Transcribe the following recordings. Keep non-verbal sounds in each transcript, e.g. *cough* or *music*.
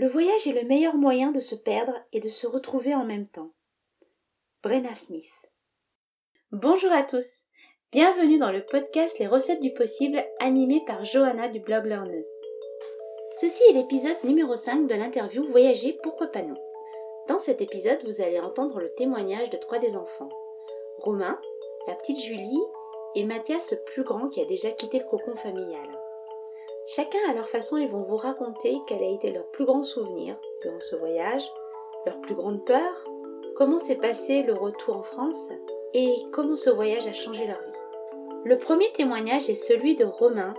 Le voyage est le meilleur moyen de se perdre et de se retrouver en même temps. Brenna Smith. Bonjour à tous. Bienvenue dans le podcast Les recettes du possible animé par Johanna du blog Learners. Ceci est l'épisode numéro 5 de l'interview Voyager pourquoi pas non? Dans cet épisode, vous allez entendre le témoignage de trois des enfants. Romain, la petite Julie et Mathias le plus grand qui a déjà quitté le cocon familial. Chacun à leur façon, ils vont vous raconter quel a été leur plus grand souvenir durant ce voyage, leur plus grande peur, comment s'est passé le retour en France et comment ce voyage a changé leur vie. Le premier témoignage est celui de Romain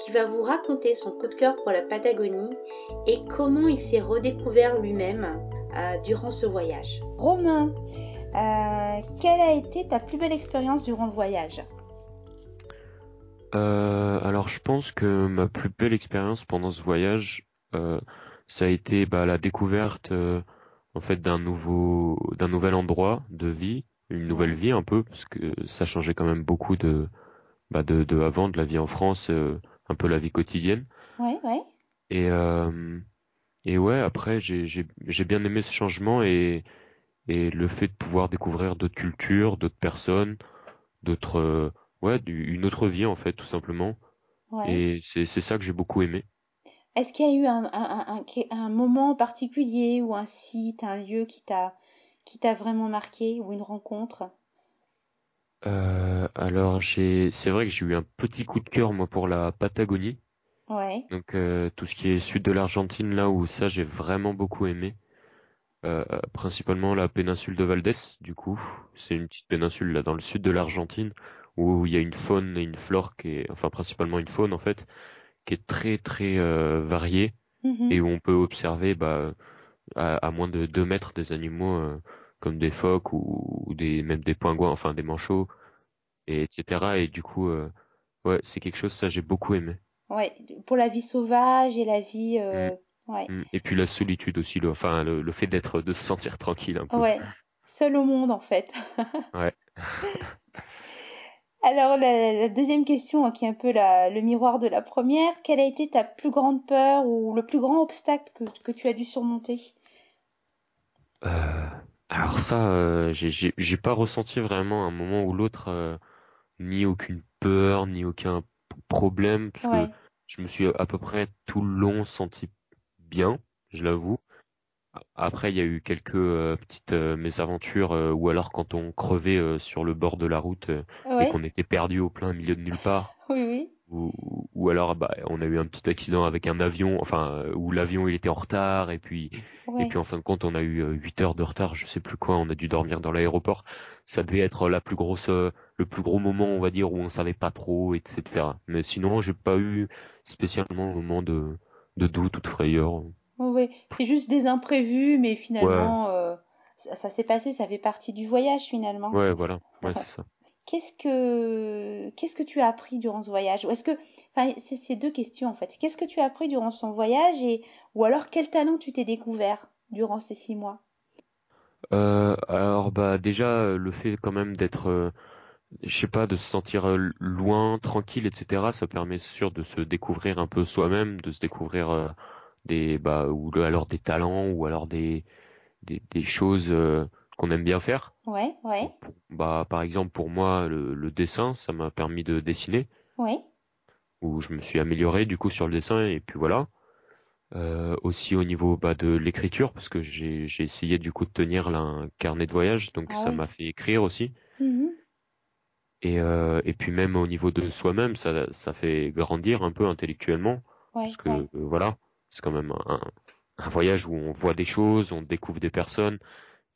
qui va vous raconter son coup de cœur pour la Patagonie et comment il s'est redécouvert lui-même euh, durant ce voyage. Romain, euh, quelle a été ta plus belle expérience durant le voyage? Euh, alors je pense que ma plus belle expérience pendant ce voyage, euh, ça a été bah, la découverte euh, en fait d'un nouveau d'un nouvel endroit de vie, une nouvelle vie un peu, parce que ça changeait quand même beaucoup de bah, de, de avant, de la vie en France, un peu la vie quotidienne. Ouais, ouais. Et et ouais, après j'ai j'ai j'ai bien aimé ce changement et et le fait de pouvoir découvrir d'autres cultures, d'autres personnes, d'autres ouais, une autre vie en fait, tout simplement. Et c'est ça que j'ai beaucoup aimé. Est-ce qu'il y a eu un, un, un, moment particulier ou un site, un lieu qui t'a qui t'a vraiment marqué ou une rencontre? Euh, Alors c'est vrai que j'ai eu un petit coup de cœur moi pour la Patagonie. Ouais. Donc euh, tout ce qui est sud de l'Argentine là où ça j'ai vraiment beaucoup aimé. Euh, principalement la péninsule de Valdés du coup. C'est une petite péninsule là dans le sud de l'Argentine où il y a une faune et une flore qui est, enfin principalement une faune en fait, qui est très très euh, variée mm-hmm. et où on peut observer bah, à, moins de 2 mètres des animaux euh, comme des phoques ou, des même des pingouins, enfin des manchots, et etc. Et du coup, euh, ouais, c'est quelque chose ça j'ai beaucoup aimé. Ouais, pour la vie sauvage et la vie. Mm. Ouais. Mm. Et puis la solitude aussi, le, enfin le, le fait d'être, de se sentir tranquille un peu. Ouais, seul au monde en fait. ouais. *laughs* Alors, la, deuxième question, hein, qui est un peu le miroir de la première, quelle a été ta plus grande peur ou le plus grand obstacle que, tu as dû surmonter? Euh, Alors ça, euh, j'ai pas ressenti vraiment un moment ou l'autre euh, ni aucune peur, ni aucun problème, parce que je me suis à peu près tout le long senti bien, je l'avoue. Après, il y a eu quelques euh, petites euh, mésaventures, euh, ou alors quand on crevait sur le bord de la route et qu'on était perdu au plein milieu de nulle part. *laughs* Oui, oui. Ou, ou alors, bah, on a eu un petit accident avec un avion, enfin, où l'avion il était en retard et puis et puis en fin de compte, on a eu 8 heures de retard, je sais plus quoi, on a dû dormir dans l'aéroport. Ça devait être la plus grosse, le plus gros moment, on va dire, où on savait pas trop, etc. Mais sinon, j'ai pas eu spécialement un moment de de doute ou de frayeur. Oui, c'est juste des imprévus, mais finalement, euh, ça, s'est passé, ça fait partie du voyage finalement. Ouais, voilà, ouais, *laughs* c'est ça. Qu'est-ce que qu'est-ce que tu as appris durant ce voyage? Ou est-ce que, enfin, c'est ces deux questions en fait. Qu'est-ce que tu as appris durant son voyage et ou alors quel talent tu t'es découvert durant ces six mois? Euh, Alors bah déjà le fait quand même d'être, euh, je sais pas, de se sentir loin, tranquille, etc. Ça permet sûr de se découvrir un peu soi-même, de se découvrir des bah ou alors des talents ou alors des des, des choses euh, qu'on aime bien faire. Ouais, ouais. Bah par exemple pour moi le, le dessin ça m'a permis de dessiner. Ouais. Où je me suis amélioré du coup sur le dessin et puis voilà. Euh, aussi au niveau bah, de l'écriture parce que j'ai j'ai essayé du coup de tenir là un carnet de voyage donc ah ça m'a fait écrire aussi. Mm-hmm. Et, euh, et puis même au niveau de soi-même, ça, ça fait grandir un peu intellectuellement. Ouais, parce que euh, voilà, c'est quand même un, un, voyage où on voit des choses, on découvre des personnes,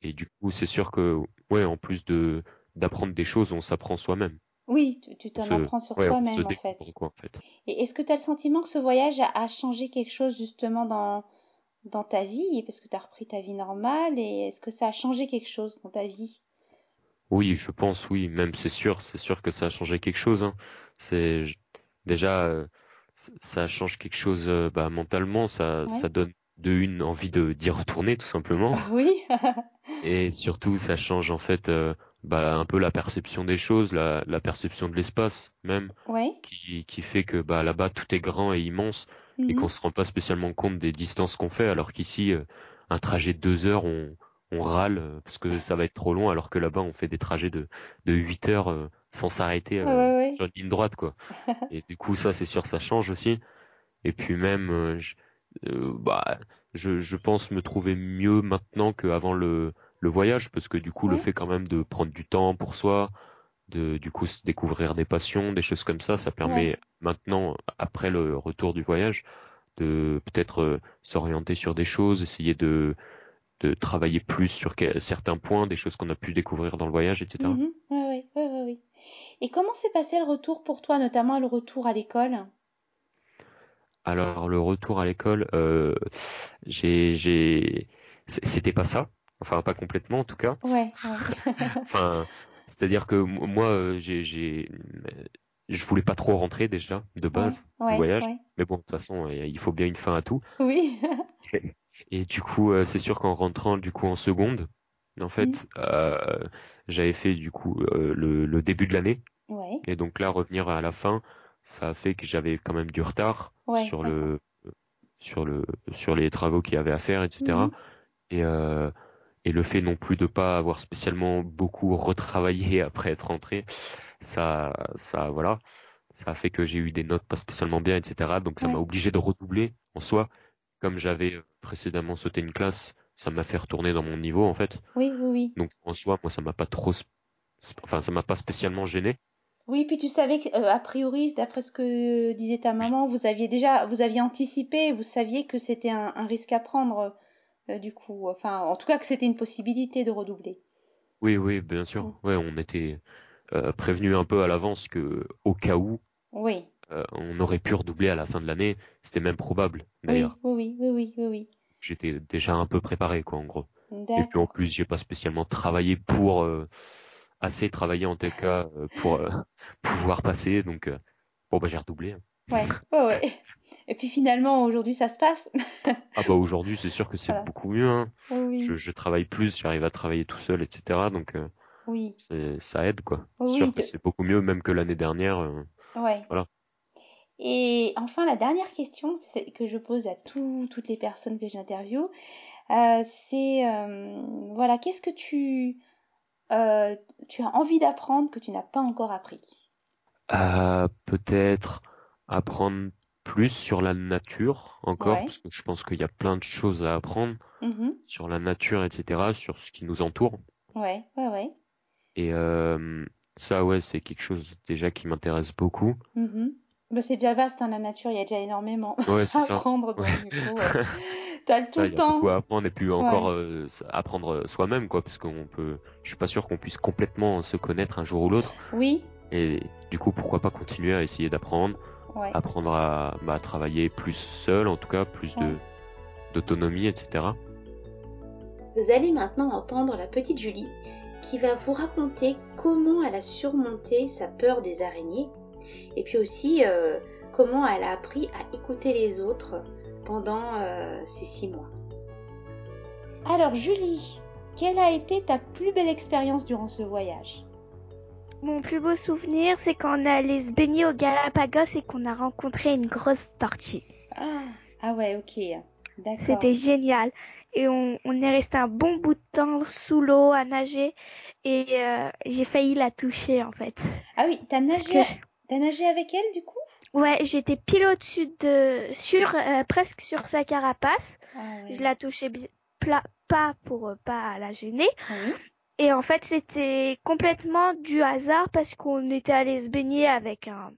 et du coup, c'est sûr que, ouais, en plus de d'apprendre des choses, on s'apprend soi-même. Oui, tu t'en apprends sur toi-même en fait. en fait. Et est-ce que tu as le sentiment que ce voyage a, a, changé quelque chose justement dans, dans ta vie? Parce que tu as repris ta vie normale et est-ce que ça a changé quelque chose dans ta vie? Oui, je pense, oui, même c'est sûr, c'est sûr que ça a changé quelque chose. Hein. C'est déjà, euh, ça change quelque chose euh, bah, mentalement, ça, ça donne de une envie de d'y retourner tout simplement. *laughs* Oui. *laughs* et surtout, ça change en fait euh, bah, un peu la perception des choses, la, la perception de l'espace même, ouais. qui, qui fait que bah, là-bas tout est grand et immense, et Mhm. qu'on se rend pas spécialement compte des distances qu'on fait, alors qu'ici, euh, un trajet de deux heures, on, on râle parce que ça va être trop long, alors que là-bas, on fait des trajets de, de 8 heures sans s'arrêter euh, ouais, ouais. sur une ligne droite, quoi. *laughs* Et du coup, ça, c'est sûr, ça change aussi. Et puis même, euh, je, euh, bah, je, je pense me trouver mieux maintenant qu'avant le, le voyage, parce que du coup, le fait quand même de prendre du temps pour soi, de du coup se découvrir des passions, des choses comme ça, ça permet maintenant, après le retour du voyage, de peut-être s'orienter sur des choses, essayer de de travailler plus sur certains points, des choses qu'on a pu découvrir dans le voyage, etc. Ouais, ouais, ouais, ouais. Et comment s'est passé le retour pour toi, notamment le retour à l'école? Alors le retour à l'école, euh, j'ai c'était pas ça, enfin pas complètement en tout cas. Ouais, ouais. *laughs* Enfin, c'est-à-dire que moi euh, j'ai je voulais pas trop rentrer déjà de Ouais, base du ouais, voyage, ouais. mais bon de toute façon il faut bien une fin à tout. Oui. *laughs* Et du coup euh, c'est sûr qu'en rentrant du coup en seconde, en Mhm. fait euh, j'avais fait du coup euh, le, le début de l'année Ouais, et donc là revenir à la fin, ça a fait que j'avais quand même du retard ouais, sur le sur le sur les travaux qu'il y avait à faire, etc. Et euh, et le fait non plus de pas avoir spécialement beaucoup retravaillé *laughs* après être rentré, ça ça voilà, ça a fait que j'ai eu des notes pas spécialement bien, etc. Donc ça m'a obligé de redoubler en soi. Comme j'avais précédemment sauté une classe, ça m'a fait retourner dans mon niveau en fait. Oui, oui, oui. Donc en soi, moi ça m'a pas trop, enfin ça m'a pas spécialement gêné. Oui, puis tu savais que, euh, a priori, d'après ce que disait ta maman, vous aviez déjà, vous aviez anticipé, vous saviez que c'était un, un risque à prendre, euh, du coup. Enfin, en tout cas, que c'était une possibilité de redoubler. Oui, oui, bien sûr. Ouais, on était euh, prévenu un peu à l'avance que au cas où Oui, euh, on aurait pu redoubler à la fin de l'année, c'était même probable oui, d'ailleurs. oui, oui, oui, oui, oui, J'étais déjà un peu préparé quoi en gros. Et puis en plus, j'ai pas spécialement travaillé pour euh, assez travaillé en tout cas euh, pour euh, *laughs* pouvoir passer donc bon bah j'ai redoublé. hein. Ouais, *laughs* ouais, ouais. Et puis finalement, aujourd'hui, ça se passe. *laughs* Ah bah aujourd'hui, c'est sûr que c'est Voilà. beaucoup mieux hein. Oui, Je, je travaille plus, j'arrive à travailler tout seul, etc. Donc oui, ça aide quoi. oui, Sûr que c'est beaucoup mieux même que l'année dernière. ouais. voilà. Et enfin, la dernière question que je pose à tout- toutes les personnes que j'interviewe, euh, c'est, euh, voilà, qu'est-ce que tu, euh, tu as envie d'apprendre que tu n'as pas encore appris? Euh, peut-être apprendre plus sur la nature encore, Ouais. parce que je pense qu'il y a plein de choses à apprendre Mhm. sur la nature, etc., sur ce qui nous entoure. Ouais, ouais, ouais. Et ça, ouais, c'est quelque chose déjà qui m'intéresse beaucoup. Mhm. Bah, c'est déjà vaste, hein, la nature, il y a déjà énormément Ouais, *laughs* c'est à ça. apprendre, Ouais. ouais. *laughs* T'as tout Ça, le il y a beaucoup temps. à apprendre et puis encore Ouais. euh, apprendre soi-même, quoi, parce qu'on peut, je suis pas sûr qu'on puisse complètement se connaître un jour ou l'autre. Oui, Et du coup, pourquoi pas continuer à essayer d'apprendre, ouais. apprendre à, bah, travailler plus seul, en tout cas, plus de Ouais. d'autonomie, etc. Vous allez maintenant entendre la petite Julie qui va vous raconter comment elle a surmonté sa peur des araignées et puis aussi euh, comment elle a appris à écouter les autres pendant euh, ces six mois. Alors Julie, quelle a été ta plus belle expérience durant ce voyage? Mon plus beau souvenir, c'est quand on est allé se baigner au Galapagos et qu'on a rencontré une grosse tortue. ah, ah ouais, ok, d'accord. C'était génial. Et on, on est resté un bon bout de temps sous l'eau à nager et euh, j'ai failli la toucher en fait. Ah oui, t'as nagé, t'as nagé avec elle du coup? Ouais, j'étais pile au-dessus de, sur, euh, presque sur sa carapace. Ah. Je la touchais pla- pas pour euh, pas la gêner. Oui, Et en fait, c'était complètement du hasard parce qu'on était allé se baigner avec un,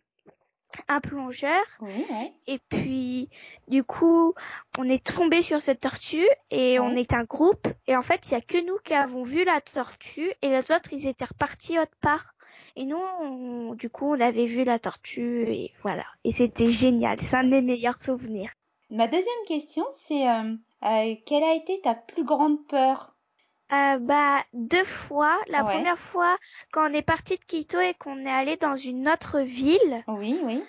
un plongeur. oui, ouais. Et puis, du coup, on est tombé sur cette tortue et on est un groupe. Et en fait, il y a que nous qui avons vu la tortue et les autres, ils étaient repartis autre part. Et nous, on- du coup, on avait vu la tortue et voilà. Et c'était génial. C'est un de mes meilleurs souvenirs. Ma deuxième question, c'est euh, euh, quelle a été ta plus grande peur? Euh, bah, deux fois. La Ouais. première fois, quand on est parti de Quito et qu'on est allé dans une autre ville Oui, oui.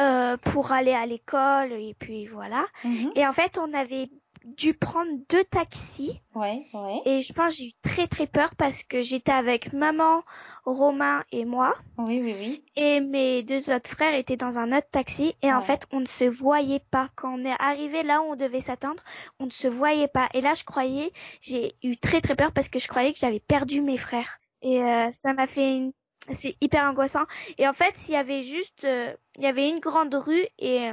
euh, pour aller à l'école et puis voilà. Mhm. Et en fait, on avait dû prendre deux taxis. Ouais, ouais. Et je pense j'ai eu très très peur parce que j'étais avec maman, Romain et moi. Oui, oui, oui. Et mes deux autres frères étaient dans un autre taxi. Et en fait, on ne se voyait pas. Quand on est arrivé là où on devait s'attendre, on ne se voyait pas. Et là, je croyais, j'ai eu très très peur parce que je croyais que j'avais perdu mes frères. Et euh, ça m'a fait une... C'est hyper angoissant. Et en fait, s'il y avait juste... euh, il y avait une grande rue et...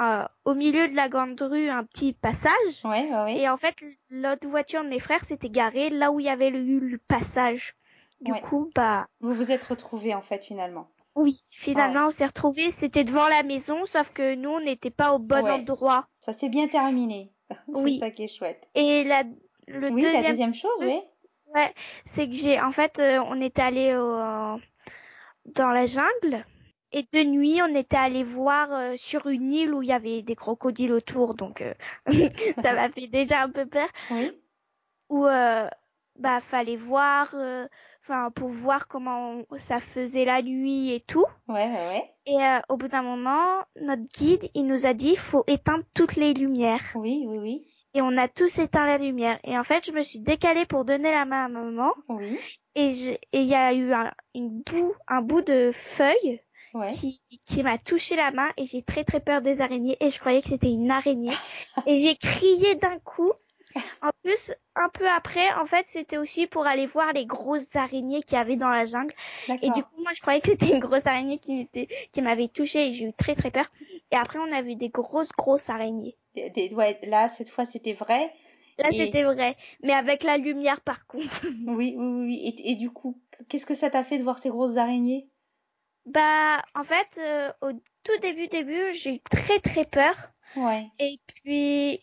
euh, au milieu de la grande rue, un petit passage. Ouais, ouais, ouais. Et en fait, l'autre voiture de mes frères s'était garée là où il y avait le, le passage. Du coup, bah Vous vous êtes retrouvés en fait finalement. oui, finalement on s'est retrouvés. C'était devant la maison, sauf que nous on n'était pas au bon endroit. Ça s'est bien terminé. *laughs* C'est Oui. ça qui est chouette. Et la, le oui, la deuxième, deuxième chose, oui. ouais, c'est que j'ai, en fait, euh, on était allé au, dans la jungle. Et de nuit, on était allé voir euh, sur une île où il y avait des crocodiles autour, donc euh, *laughs* ça m'a fait déjà un peu peur. Oui. où euh, bah fallait voir euh, enfin pour voir comment on- ça faisait la nuit et tout Ouais, ouais, ouais. et au bout d'un moment notre guide il nous a dit faut éteindre toutes les lumières Oui, oui, oui. et on a tous éteint la lumière et en fait je me suis décalée pour donner la main à maman Oui. et il y a eu un, une bout un bout de feuille Ouais. qui, qui m'a touché la main et j'ai très très peur des araignées et je croyais que c'était une araignée *laughs* et j'ai crié d'un coup. En plus, un peu après, en fait, c'était aussi pour aller voir les grosses araignées qu'il y avait dans la jungle. Et du coup, moi, je croyais que c'était une grosse araignée qui qui m'avait touchée et j'ai eu très très peur. Et après, on a vu des grosses grosses araignées. Des- des- ouais, là, cette fois, c'était vrai. Là, Et- c'était vrai, mais avec la lumière par contre. Oui, oui, oui. oui. Et, et du coup, qu'est-ce que ça t'a fait de voir ces grosses araignées? Bah, en fait, euh, au tout début début, j'ai eu très très peur. Ouais. Et puis,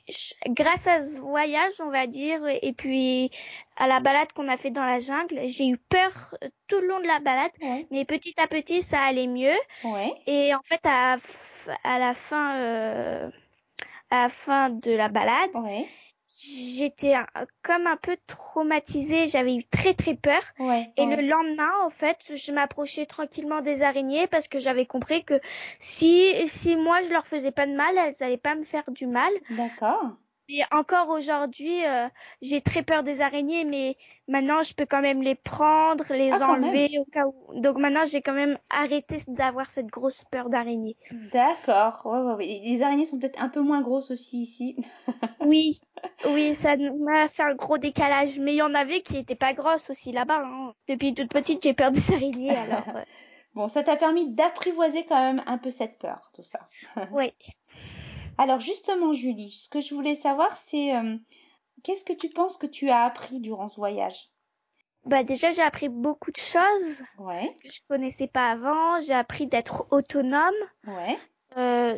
grâce à ce voyage, on va dire, et puis à la balade qu'on a fait dans la jungle, j'ai eu peur euh, tout le long de la balade, Ouais. mais petit à petit, ça allait mieux. Ouais. Et en fait, à, à la fin, euh, à la fin de la balade, Ouais. J'étais comme un peu traumatisée. J'avais eu très très peur. Ouais. Et ouais. le lendemain, en fait, je m'approchais tranquillement des araignées parce que j'avais compris que si, si moi je leur faisais pas de mal, elles allaient pas me faire du mal. D'accord. Et encore aujourd'hui, euh, j'ai très peur des araignées, mais maintenant je peux quand même les prendre, les Ah, enlever au cas où. Donc maintenant j'ai quand même arrêté d'avoir cette grosse peur d'araignée. D'accord. Ouais, ouais, ouais. Les araignées sont peut-être un peu moins grosses aussi ici. *laughs* Oui, oui, ça m'a fait un gros décalage, mais il y en avait qui étaient pas grosses aussi là-bas. hein. Depuis toute petite, j'ai peur des *laughs* araignées, alors Bon, ça t'a permis d'apprivoiser quand même un peu cette peur, tout ça. ouais. Alors justement, Julie, ce que je voulais savoir, c'est euh, qu'est-ce que tu penses que tu as appris durant ce voyage? Bah déjà j'ai appris beaucoup de choses Ouais, que je connaissais pas avant. J'ai appris d'être autonome. ouais, euh,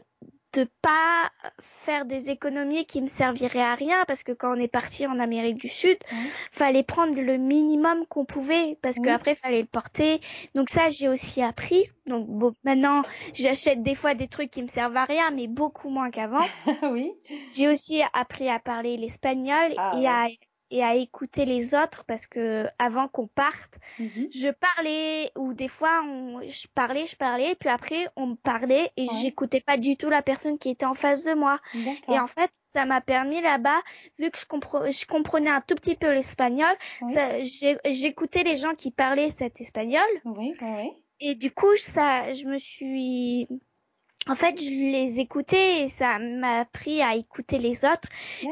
de pas faire des économies qui me serviraient à rien parce que quand on est parti en Amérique du Sud, Ouais. fallait prendre le minimum qu'on pouvait parce Oui. qu'après fallait le porter. Donc ça j'ai aussi appris. Donc bon, maintenant j'achète des fois des trucs qui me servent à rien mais beaucoup moins qu'avant. *laughs* oui, j'ai aussi appris à parler l'espagnol Ah, et ouais. à et à écouter les autres parce que avant qu'on parte, Mhm. je parlais ou des fois on, je parlais, je parlais, puis après on me parlait et Ouais. j'écoutais pas du tout la personne qui était en face de moi. Et en fait, ça m'a permis là-bas, vu que je, compre- je comprenais un tout petit peu l'espagnol, Oui. j'écoutais les gens qui parlaient cet espagnol oui, oui. et du coup ça, je me suis en fait, je les écoutais et ça m'a appris à écouter les autres.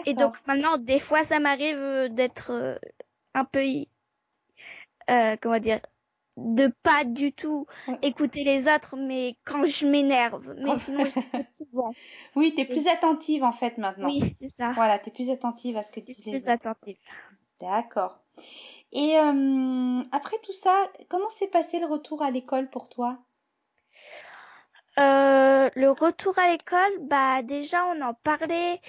Et donc maintenant, des fois, ça m'arrive euh, d'être euh, un peu, euh, comment dire, de pas du tout écouter les autres, mais quand je m'énerve. Mais Quand- sinon, *laughs* j'écoute souvent. Oui, t'es plus attentive en fait maintenant. Oui, c'est ça. Voilà, t'es plus attentive à ce que disent les plus autres. attentive. D'accord. Et euh, après tout ça, comment s'est passé le retour à l'école pour toi? Euh, le retour à l'école, bah déjà on en parlait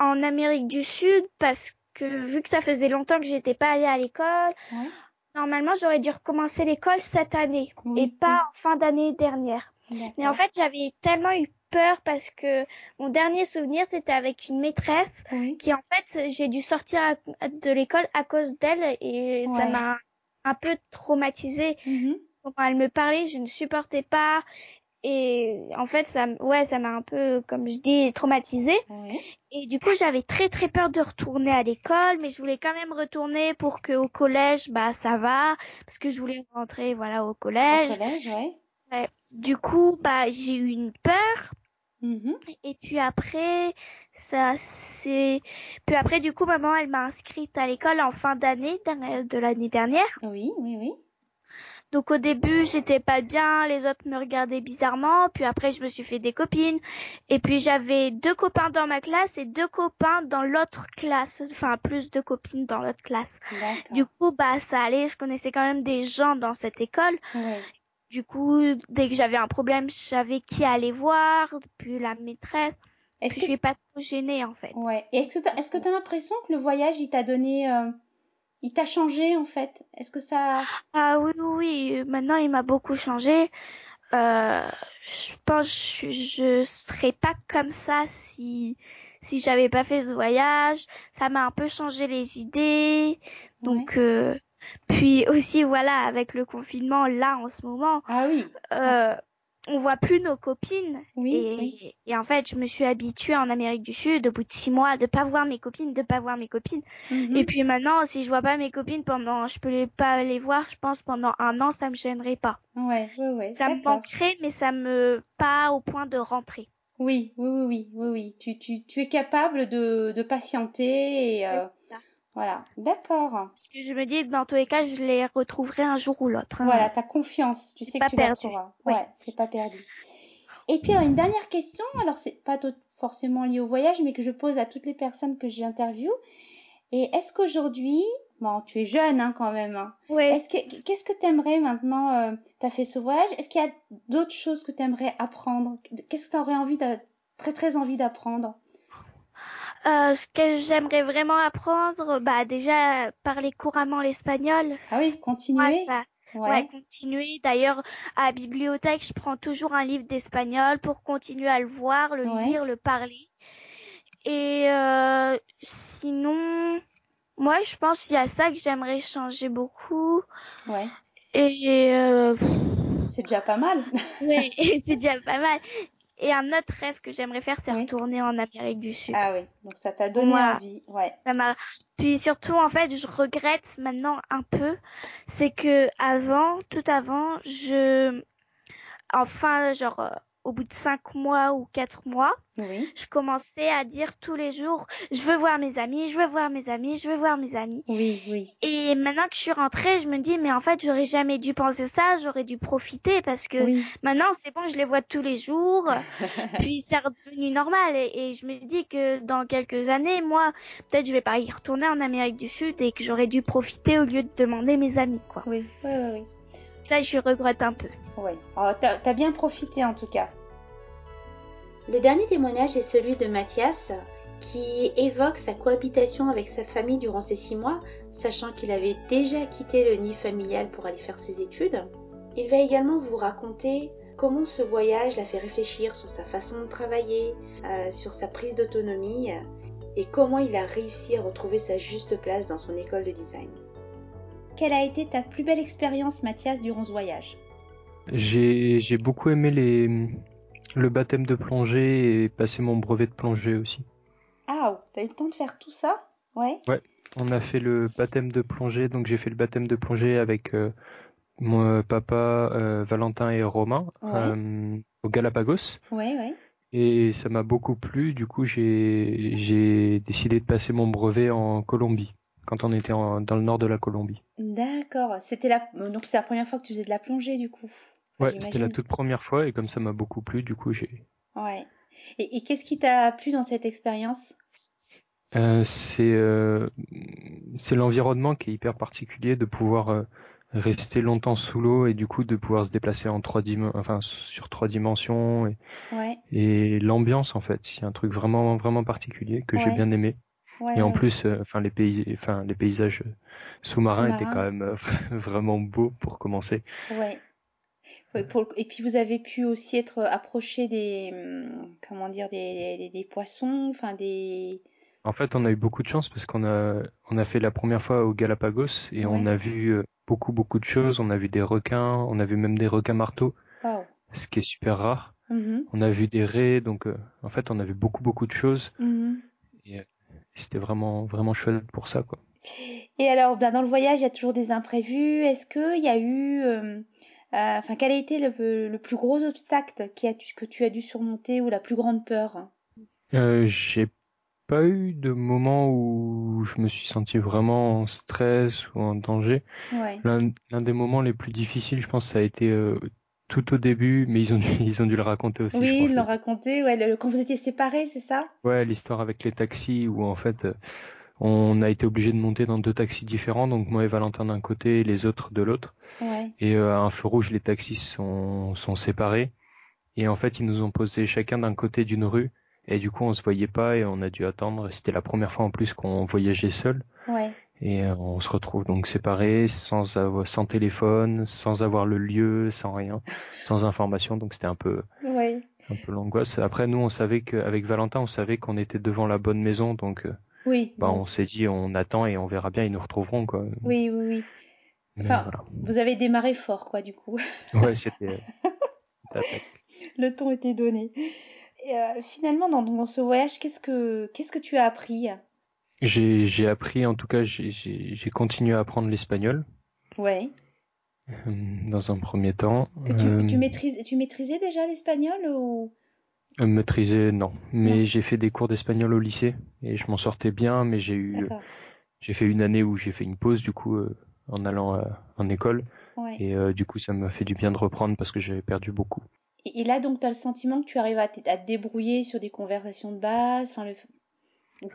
en Amérique du Sud parce que vu que ça faisait longtemps que j'étais pas allée à l'école, Ouais. normalement j'aurais dû recommencer l'école cette année Oui, et pas en fin d'année dernière. Mais en fait j'avais tellement eu peur parce que mon dernier souvenir c'était avec une maîtresse Oui. qui en fait j'ai dû sortir de l'école à cause d'elle et ça m'a un peu traumatisée Mhm. comment elle me parlait, je ne supportais pas. Et en fait, ça, ouais, ça m'a un peu, comme je dis, traumatisée. Ouais. Et du coup, j'avais très très peur de retourner à l'école, mais je voulais quand même retourner pour que au collège, bah ça va, parce que je voulais rentrer, voilà, au Au collège. collège, ouais. Ouais. Du coup, bah j'ai eu une peur. Mhm. Et puis après, ça c'est, puis après du coup, maman, elle m'a inscrite à l'école en fin d'année de l'année dernière. Oui, oui, oui. Donc au début, j'étais pas bien, les autres me regardaient bizarrement, puis après je me suis fait des copines et puis j'avais deux copains dans ma classe et deux copains dans l'autre classe, enfin plus de copines dans l'autre classe. Du coup, bah ça allait, je connaissais quand même des gens dans cette école. Ouais. Du coup, dès que j'avais un problème, je savais qui aller voir, puis la maîtresse. Est-ce que je suis pas trop gênée en fait. Ouais. Est-ce que que t'as l'impression que le voyage, il t'a donné, euh, il t'a changé en fait Est-ce que ça, Ah oui, oui, oui, maintenant il m'a beaucoup changé. Euh, je pense que je, je serais pas comme ça si si j'avais pas fait ce voyage. Ça m'a un peu changé les idées. Donc euh, puis aussi voilà avec le confinement là en ce moment, Ah oui, euh, on voit plus nos copines. oui, et, oui. et en fait, je me suis habituée en Amérique du Sud, au bout de six mois, de pas voir mes copines, de pas voir mes copines. Mhm. Et puis maintenant, si je vois pas mes copines pendant, je peux les pas les voir, je pense pendant un an, ça me gênerait pas. Ouais, ouais, ouais. Ça me manquerait, mais ça me pas au point de rentrer. Oui, oui, oui, oui, oui, oui. Tu, tu, tu es capable de, de patienter et euh. Voilà. D'accord. Parce que je me dis, dans tous les cas, je les retrouverai un jour ou l'autre. hein. Voilà, t'as confiance. Tu sais que tu les perdu. retrouveras. Oui. Ouais, c'est pas perdu. Et puis alors une dernière question. Alors c'est pas forcément lié au voyage, mais que je pose à toutes les personnes que j'interviewe. Et est-ce qu'aujourd'hui, bon, tu es jeune hein, quand même. hein. Ouais. Est-ce que qu'est-ce que t'aimerais maintenant Tu as fait ce voyage? Est-ce qu'il y a d'autres choses que t'aimerais apprendre? Qu'est-ce que t'aurais envie de très très envie d'apprendre? Euh, ce que j'aimerais vraiment apprendre, bah déjà parler couramment l'espagnol. Ah oui, Ouais, continuer. Ouais. Ouais, continuer. D'ailleurs, à la bibliothèque, je prends toujours un livre d'espagnol pour continuer à le voir, le Ouais. lire, le parler. Et euh, sinon, moi, je pense qu'il y a ça que j'aimerais changer beaucoup. Ouais. Et euh, C'est déjà pas mal. ouais, *laughs* c'est déjà pas mal. Et un autre rêve que j'aimerais faire, c'est Oui. retourner en Amérique du Sud. Ah oui. Donc ça t'a donné envie. Ouais. Ça m'a. Puis surtout, en fait, je regrette maintenant un peu, c'est que avant, tout avant, je, enfin, genre, euh, au bout de cinq mois ou quatre mois, Oui. je commençais à dire tous les jours, je veux voir mes amis, je veux voir mes amis, je veux voir mes amis. Oui, oui. Et maintenant que je suis rentrée, je me dis, mais en fait, j'aurais jamais dû penser ça, j'aurais dû profiter parce que Oui. maintenant, c'est bon, je les vois tous les jours. *laughs* Puis c'est redevenu normal et, et je me dis que dans quelques années, moi, peut-être je vais pas y retourner en Amérique du Sud et que j'aurais dû profiter au lieu de demander mes amis, quoi. Oui, oui, oui, oui. Ça, je regrette un peu. Oui. Oh, t'as bien profité en tout cas. Le dernier témoignage est celui de Mathias qui évoque sa cohabitation avec sa famille durant ces six mois, sachant qu'il avait déjà quitté le nid familial pour aller faire ses études. Il va également vous raconter comment ce voyage l'a fait réfléchir sur sa façon de travailler, euh, sur sa prise d'autonomie et comment il a réussi à retrouver sa juste place dans son école de design. Quelle a été ta plus belle expérience, Mathias, durant ce voyage? J'ai j'ai beaucoup aimé les, le baptême de plongée et passer mon brevet de plongée aussi. Ah, t'as eu le temps de faire tout ça? Ouais. On a fait le baptême de plongée, donc j'ai fait le baptême de plongée avec euh, mon papa, euh, Valentin et Romain Ouais. euh, au Galapagos. Ouais, ouais. Et ça m'a beaucoup plu, du coup j'ai décidé de passer mon brevet en Colombie, quand on était en- dans le nord de la Colombie. D'accord. C'était la... Donc c'est la première fois que tu faisais de la plongée, du coup. Ouais, c'était la toute première fois et comme ça m'a beaucoup plu, du coup j'ai Ouais. Et, et qu'est-ce qui t'a plu dans cette expérience? Euh, c'est euh, c'est l'environnement qui est hyper particulier de pouvoir euh, rester longtemps sous l'eau et du coup de pouvoir se déplacer en trois dim enfin sur trois dimensions et, Ouais. et l'ambiance en fait c'est un truc vraiment vraiment particulier que j'ai bien aimé Ouais, et en ouais. plus euh, enfin les pays enfin les paysages euh, sous-marins étaient quand même euh, *laughs* vraiment beaux pour commencer Ouais. Ouais, pour le- Et puis vous avez pu aussi être approché des hum, comment dire des, des, des poissons, enfin des en fait on a eu beaucoup de chance parce qu'on a on a fait la première fois au Galapagos et on a vu beaucoup beaucoup de choses on a vu des requins on a vu même des requins marteaux ce qui est super rare. Mhm. On a vu des raies, donc euh, en fait on a vu beaucoup beaucoup de choses euh, c'était vraiment vraiment chouette pour ça quoi. Et alors, ben, dans le voyage, il y a toujours des imprévus. Est-ce qu'il y a eu... euh, euh, Enfin, quel a été le, le plus gros obstacle qui a, que tu as dû surmonter ou la plus grande peur? Euh, j'ai pas eu de moment où je me suis senti vraiment en stress ou en danger. Ouais. L'un l'un des moments les plus difficiles, je pense, ça a été euh, tout au début, mais ils ont dû, *laughs* ils ont dû le raconter aussi, Oui, ils l'ont raconté. Ouais, le- quand vous étiez séparés, c'est ça? Ouais, l'histoire avec les taxis où en fait euh, on a été obligé de monter dans deux taxis différents, donc moi et Valentin d'un côté et les autres de l'autre. Ouais. Et euh, à un feu rouge, les taxis sont, sont séparés. Et en fait, ils nous ont posé chacun d'un côté d'une rue. Et du coup, on se voyait pas et on a dû attendre. C'était la première fois en plus qu'on voyageait seul. Ouais. Et euh, on se retrouve donc séparés, sans avoir, sans téléphone, sans avoir le lieu, sans rien, sans information. Donc c'était un peu, Ouais. un peu l'angoisse. Après, nous, on savait qu'avec Valentin, on savait qu'on était devant la bonne maison. Donc, euh, Oui. bah, on s'est dit, on attend et on verra bien, ils nous retrouveront, quoi. Oui, oui, oui. Mais Enfin, voilà. Vous avez démarré fort, quoi, du coup. *laughs* Ouais, c'était, euh. *laughs* Le ton était donné. Et, euh, finalement, dans, dans ce voyage, qu'est-ce que qu'est-ce que tu as appris? J'ai, j'ai appris, en tout cas, j'ai, continué à apprendre l'espagnol Ouais. euh, dans un premier temps. Que tu, Euh, tu, maîtrises, tu maîtrisais déjà l'espagnol ou? Euh, maîtriser, non. Mais j'ai fait des cours d'espagnol au lycée et je m'en sortais bien, mais j'ai eu, j'ai fait une année où j'ai fait une pause du coup euh, en allant euh, en école Ouais. et du coup ça m'a fait du bien de reprendre parce que j'avais perdu beaucoup. Et, et là, donc, tu as le sentiment que tu arrives à, à te débrouiller sur des conversations de base, enfin, le.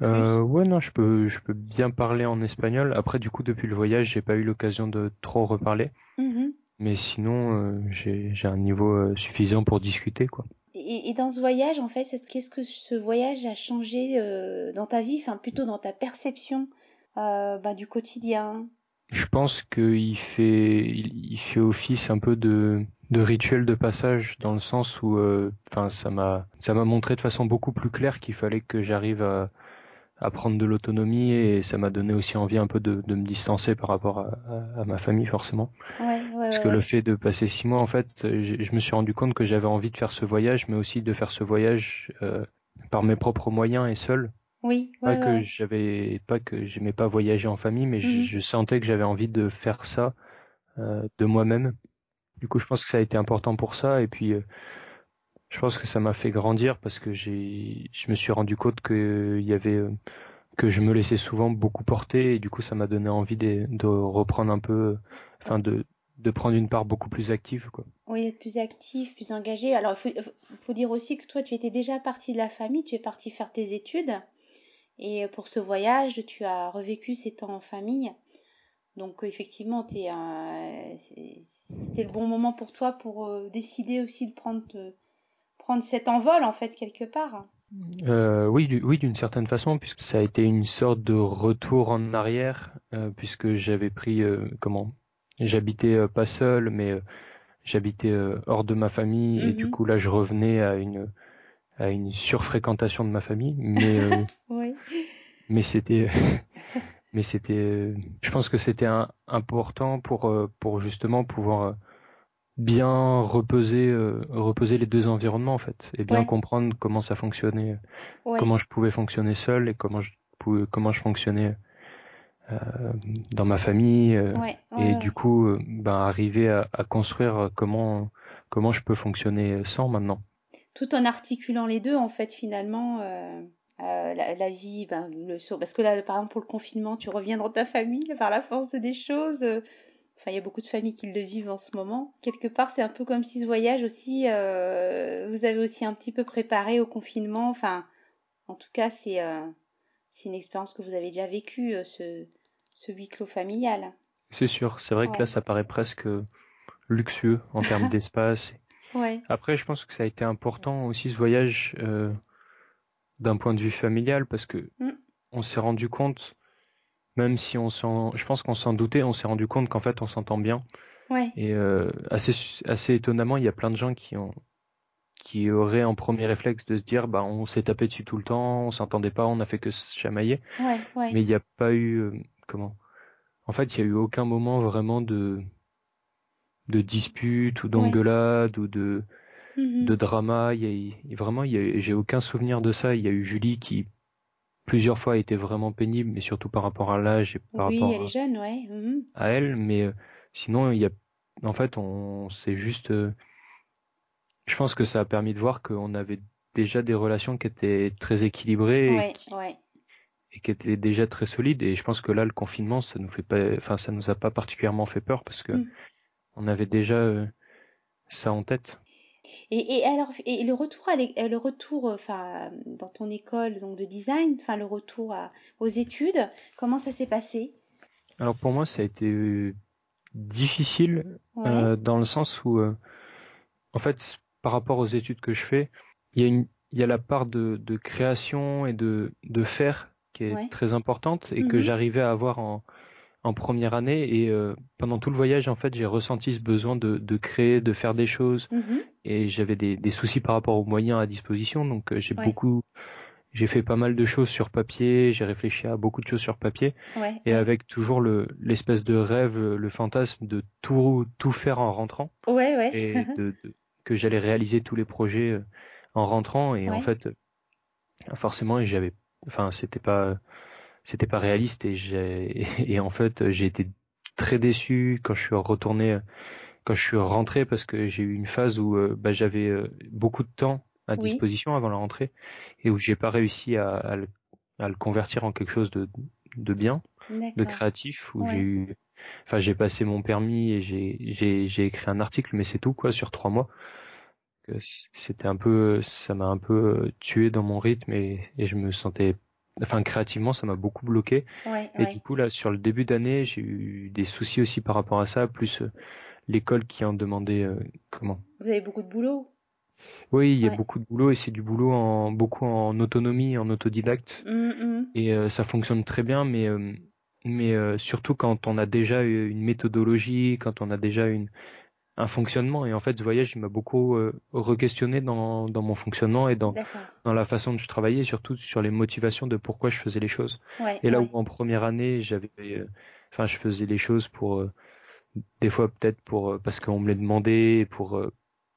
Euh, ouais, non, je peux, je peux bien parler en espagnol. Après, du coup, depuis le voyage, j'ai pas eu l'occasion de trop reparler. Mhm. Mais sinon, euh, j'ai, j'ai un niveau euh, suffisant pour discuter, quoi. Et, et dans ce voyage, en fait, qu'est-ce que ce voyage a changé euh, dans ta vie, enfin, plutôt dans ta perception bah, du quotidien? Je pense qu'il fait, il, il fait office un peu de, de rituel de passage dans le sens où, enfin, ça m'a, ça m'a montré de façon beaucoup plus claire qu'il fallait que j'arrive à, à prendre de l'autonomie et ça m'a donné aussi envie un peu de, de me distancer par rapport à, à- à ma famille forcément. Ouais, ouais, Parce que ouais. le fait de passer six mois, en fait, je me suis rendu compte que j'avais envie de faire ce voyage, mais aussi de faire ce voyage euh, par mes propres moyens et seul. Oui, Pas que j'avais, pas que j'aimais pas voyager en famille, mais je, Mhm. je sentais que j'avais envie de faire ça euh, de moi-même. Du coup, je pense que ça a été important pour ça. Et puis, euh, je pense que ça m'a fait grandir parce que j'ai, je me suis rendu compte que il y avait, euh, que je me laissais souvent beaucoup porter. Et du coup, ça m'a donné envie de, reprendre un peu, euh, enfin, de, de prendre une part beaucoup plus active, quoi. Oui, être plus actif, plus engagé. Alors, il faut, dire aussi que toi, tu étais déjà parti de la famille, tu es parti faire tes études. Et pour ce voyage, tu as revécu ces temps en famille. Donc, effectivement, c'est- c'était le bon moment pour toi pour euh, décider aussi de prendre, te- prendre cet envol, en fait, quelque part. Euh, oui, du- oui, d'une certaine façon, puisque ça a été une sorte de retour en arrière, euh, puisque j'avais pris, euh, comment, j'habitais pas seul, mais j'habitais hors de ma famille, et du Mhm. coup là, je revenais à une à une surfréquentation de ma famille, mais *laughs* Oui. mais c'était *laughs* mais c'était, je pense que c'était important pour pour justement pouvoir bien reposer euh, reposer les deux environnements en fait, et bien Ouais. comprendre comment ça fonctionnait Ouais. comment je pouvais fonctionner seul et comment je pouvais, comment je fonctionnais euh, dans ma famille euh, Ouais, et du coup euh, ben arriver à, à construire euh, comment comment je peux fonctionner sans maintenant. tout en articulant les deux, en fait, finalement, euh, euh, la, la vie, ben, le, parce que là, par exemple, pour le confinement, tu reviens dans ta famille par la force des choses. Enfin, il y a beaucoup de familles qui le vivent en ce moment. Quelque part, c'est un peu comme si ce voyage aussi, euh, vous avez aussi un petit peu préparé au confinement. Enfin, en tout cas, c'est euh, une expérience que vous avez déjà vécue, euh, ce, ce huis clos familial. C'est sûr, c'est vrai que là ça paraît presque luxueux en termes *laughs* d'espace. Ouais. Après, je pense que ça a été important aussi ce voyage euh, d'un point de vue familial parce que Mm. on s'est rendu compte, même si on s'en, je pense qu'on s'en doutait, on s'est rendu compte qu'en fait on s'entend bien. Ouais. Et euh, assez, assez étonnamment, il y a plein de gens qui ont qui auraient en premier réflexe de se dire bah on s'est tapé dessus tout le temps, on s'entendait pas, on a fait que se chamailler. Ouais. Ouais. Mais il n'y a pas eu euh, comment? En fait, il y a eu aucun moment vraiment de de dispute ou d'engueulade ou de mhm. de drama. Il y a, vraiment, j'ai aucun souvenir de ça. Il y a eu Julie qui plusieurs fois a été vraiment pénible, mais surtout par rapport à l'âge et par oui, rapport elle est jeune, ouais. Mhm. à elle. Mais euh, sinon, il y a, en fait, on, c'est juste. Euh, je pense que ça a permis de voir qu'on avait déjà des relations qui étaient très équilibrées. Ouais, ouais et qui était déjà très solide. Et je pense que là, le confinement, ça nous fait pas, enfin, ça nous a pas particulièrement fait peur parce que mm. on avait déjà euh, ça en tête. Et, et, alors, et le retour, à euh, le retour, enfin, dans ton école donc de design, enfin, le retour aux études, comment ça s'est passé? Alors pour moi, ça a été euh, difficile dans le sens où, en fait, par rapport aux études que je fais, il y a une, il y a la part de, de création et de, de faire qui est très importante et que mhm. j'arrivais à avoir en, en première année et euh, pendant tout le voyage en fait j'ai ressenti ce besoin de, de créer de faire des choses mhm. et j'avais des, des, soucis par rapport aux moyens à disposition donc euh, j'ai beaucoup j'ai fait pas mal de choses sur papier j'ai réfléchi à beaucoup de choses sur papier et avec toujours le l'espèce de rêve le fantasme de tout tout faire en rentrant ouais, ouais. et *laughs* de, que j'allais réaliser tous les projets euh, en rentrant et en fait forcément j'avais enfin c'était pas c'était pas réaliste et j'ai *laughs* et en fait j'ai été très déçu quand je suis retourné quand je suis rentré parce que j'ai eu une phase où euh, bah, j'avais euh, beaucoup de temps à disposition avant la rentrée et où j'ai pas réussi à, à, le, à, le, convertir en quelque chose de, de bien, de créatif où j'ai eu enfin j'ai passé mon permis et j'ai j'ai j'ai écrit un article mais c'est tout quoi sur trois mois. C'était un peu ça m'a un peu euh, tué dans mon rythme et, et je me sentais enfin créativement ça m'a beaucoup bloqué. Et du coup là sur le début d'année j'ai eu des soucis aussi par rapport à ça plus euh, l'école qui en demandait euh, comment? Vous avez beaucoup de boulot? Oui il y a beaucoup de boulot et c'est du boulot en beaucoup en autonomie en autodidacte. Mmh, mmh. et ça fonctionne très bien mais mais surtout quand on a déjà une méthodologie quand on a déjà une un fonctionnement. Et en fait ce voyage il m'a beaucoup euh, re-questionné dans, dans mon fonctionnement et dans dans la façon dont je travaillais surtout sur les motivations de pourquoi je faisais les choses. Et là où en première année j'avais euh, enfin je faisais les choses pour euh, des fois peut-être pour euh, parce qu'on me les demandait pour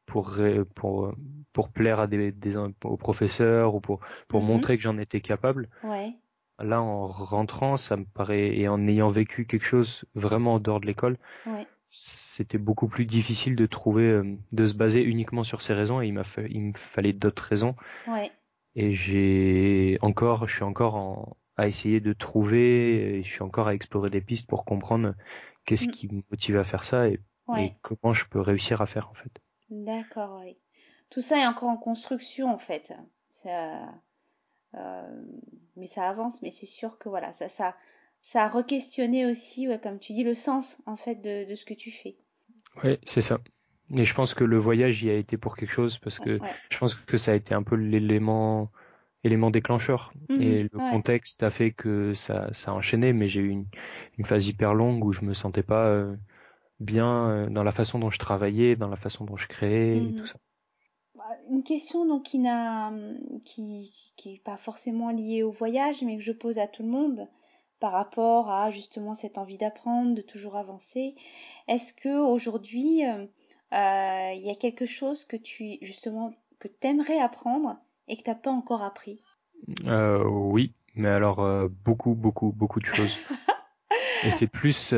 pour pour pour plaire à des, des aux professeurs ou pour pour mhm. montrer que j'en étais capable. Ouais. là en rentrant ça me paraît et en ayant vécu quelque chose vraiment en dehors de l'école ouais c'était beaucoup plus difficile de trouver, euh, de se baser uniquement sur ces raisons et il m'a il me fallait d'autres raisons. Ouais. Et j'ai encore, je suis encore en, à essayer de trouver, et je suis encore à explorer des pistes pour comprendre qu'est-ce mm. qui me motive à faire ça et, comment je peux réussir à faire en fait. D'accord, oui. Tout ça est encore en construction en fait. Ça, euh, mais ça avance, mais c'est sûr que voilà, ça, ça, ça a re-questionné aussi, ouais, comme tu dis, le sens en fait de, de ce que tu fais. Oui, c'est ça. Et je pense que le voyage y a été pour quelque chose parce que je pense que ça a été un peu l'élément élément déclencheur mmh, et le contexte a fait que ça ça a enchaîné mais j'ai eu une, une phase hyper longue où je me sentais pas euh, bien euh, dans la façon dont je travaillais, dans la façon dont je créais et mmh. tout ça. Bah, une question donc qui n'a qui qui est pas forcément liée au voyage mais que je pose à tout le monde par rapport à justement cette envie d'apprendre, de toujours avancer. Est-ce que aujourd'hui euh, euh, il y a quelque chose que tu justement que t'aimerais apprendre et que t'as pas encore appris? Euh, Oui, mais alors beaucoup beaucoup beaucoup de choses. et c'est plus,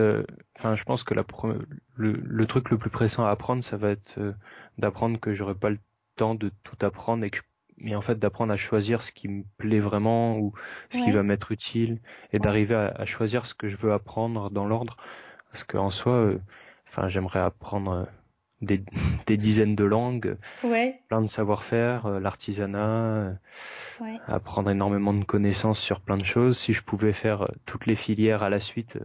enfin je pense que la le, le, truc le plus pressant à apprendre, ça va être d'apprendre que j'aurai pas le temps de tout apprendre et que je mais en fait d'apprendre à choisir ce qui me plaît vraiment ou ce qui va m'être utile et d'arriver à, choisir ce que je veux apprendre dans l'ordre. Parce qu'en soi euh, enfin j'aimerais apprendre euh, des, *laughs* des, dizaines de langues ouais. plein de savoir-faire euh, l'artisanat apprendre énormément de connaissances sur plein de choses. Si je pouvais faire toutes les filières à la suite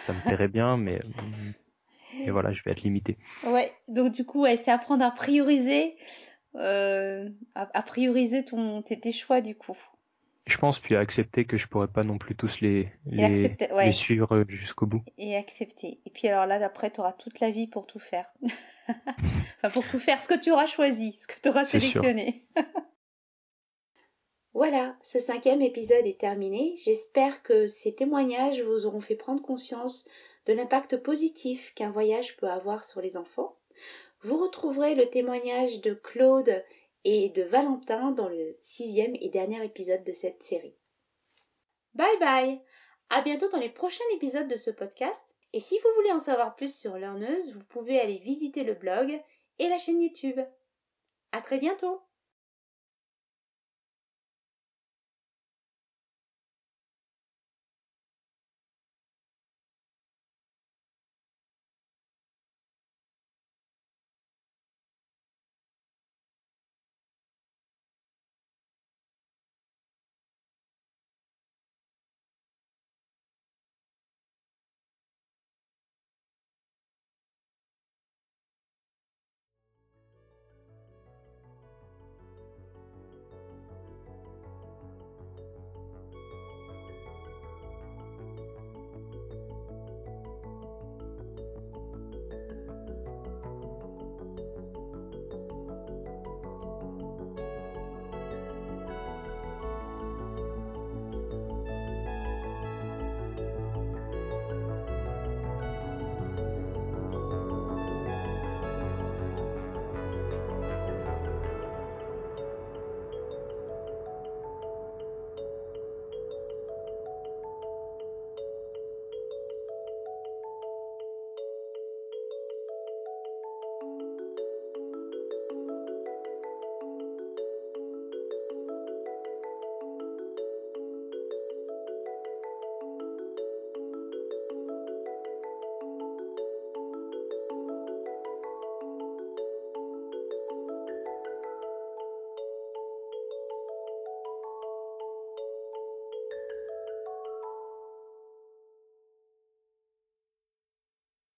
ça me plairait bien mais et voilà je vais être limité. Ouais. Donc du coup c'est apprendre à prioriser euh, à, prioriser ton, tes, choix du coup. Je pense, puis à accepter que je pourrais pas non plus tous les, les, les suivre euh, jusqu'au bout. Et accepter. Et puis alors là, d'après, tu auras toute la vie pour tout faire. *laughs* enfin, pour tout faire, ce que tu auras choisi, ce que tu auras sélectionné. *laughs* voilà, ce cinquième épisode est terminé. J'espère que ces témoignages vous auront fait prendre conscience de l'impact positif qu'un voyage peut avoir sur les enfants Vous retrouverez le témoignage de Claude et de Valentin dans le sixième et dernier épisode de cette série. Bye bye À bientôt dans les prochains épisodes de ce podcast. Et si vous voulez en savoir plus sur Learneuse, vous pouvez aller visiter le blog et la chaîne YouTube. À très bientôt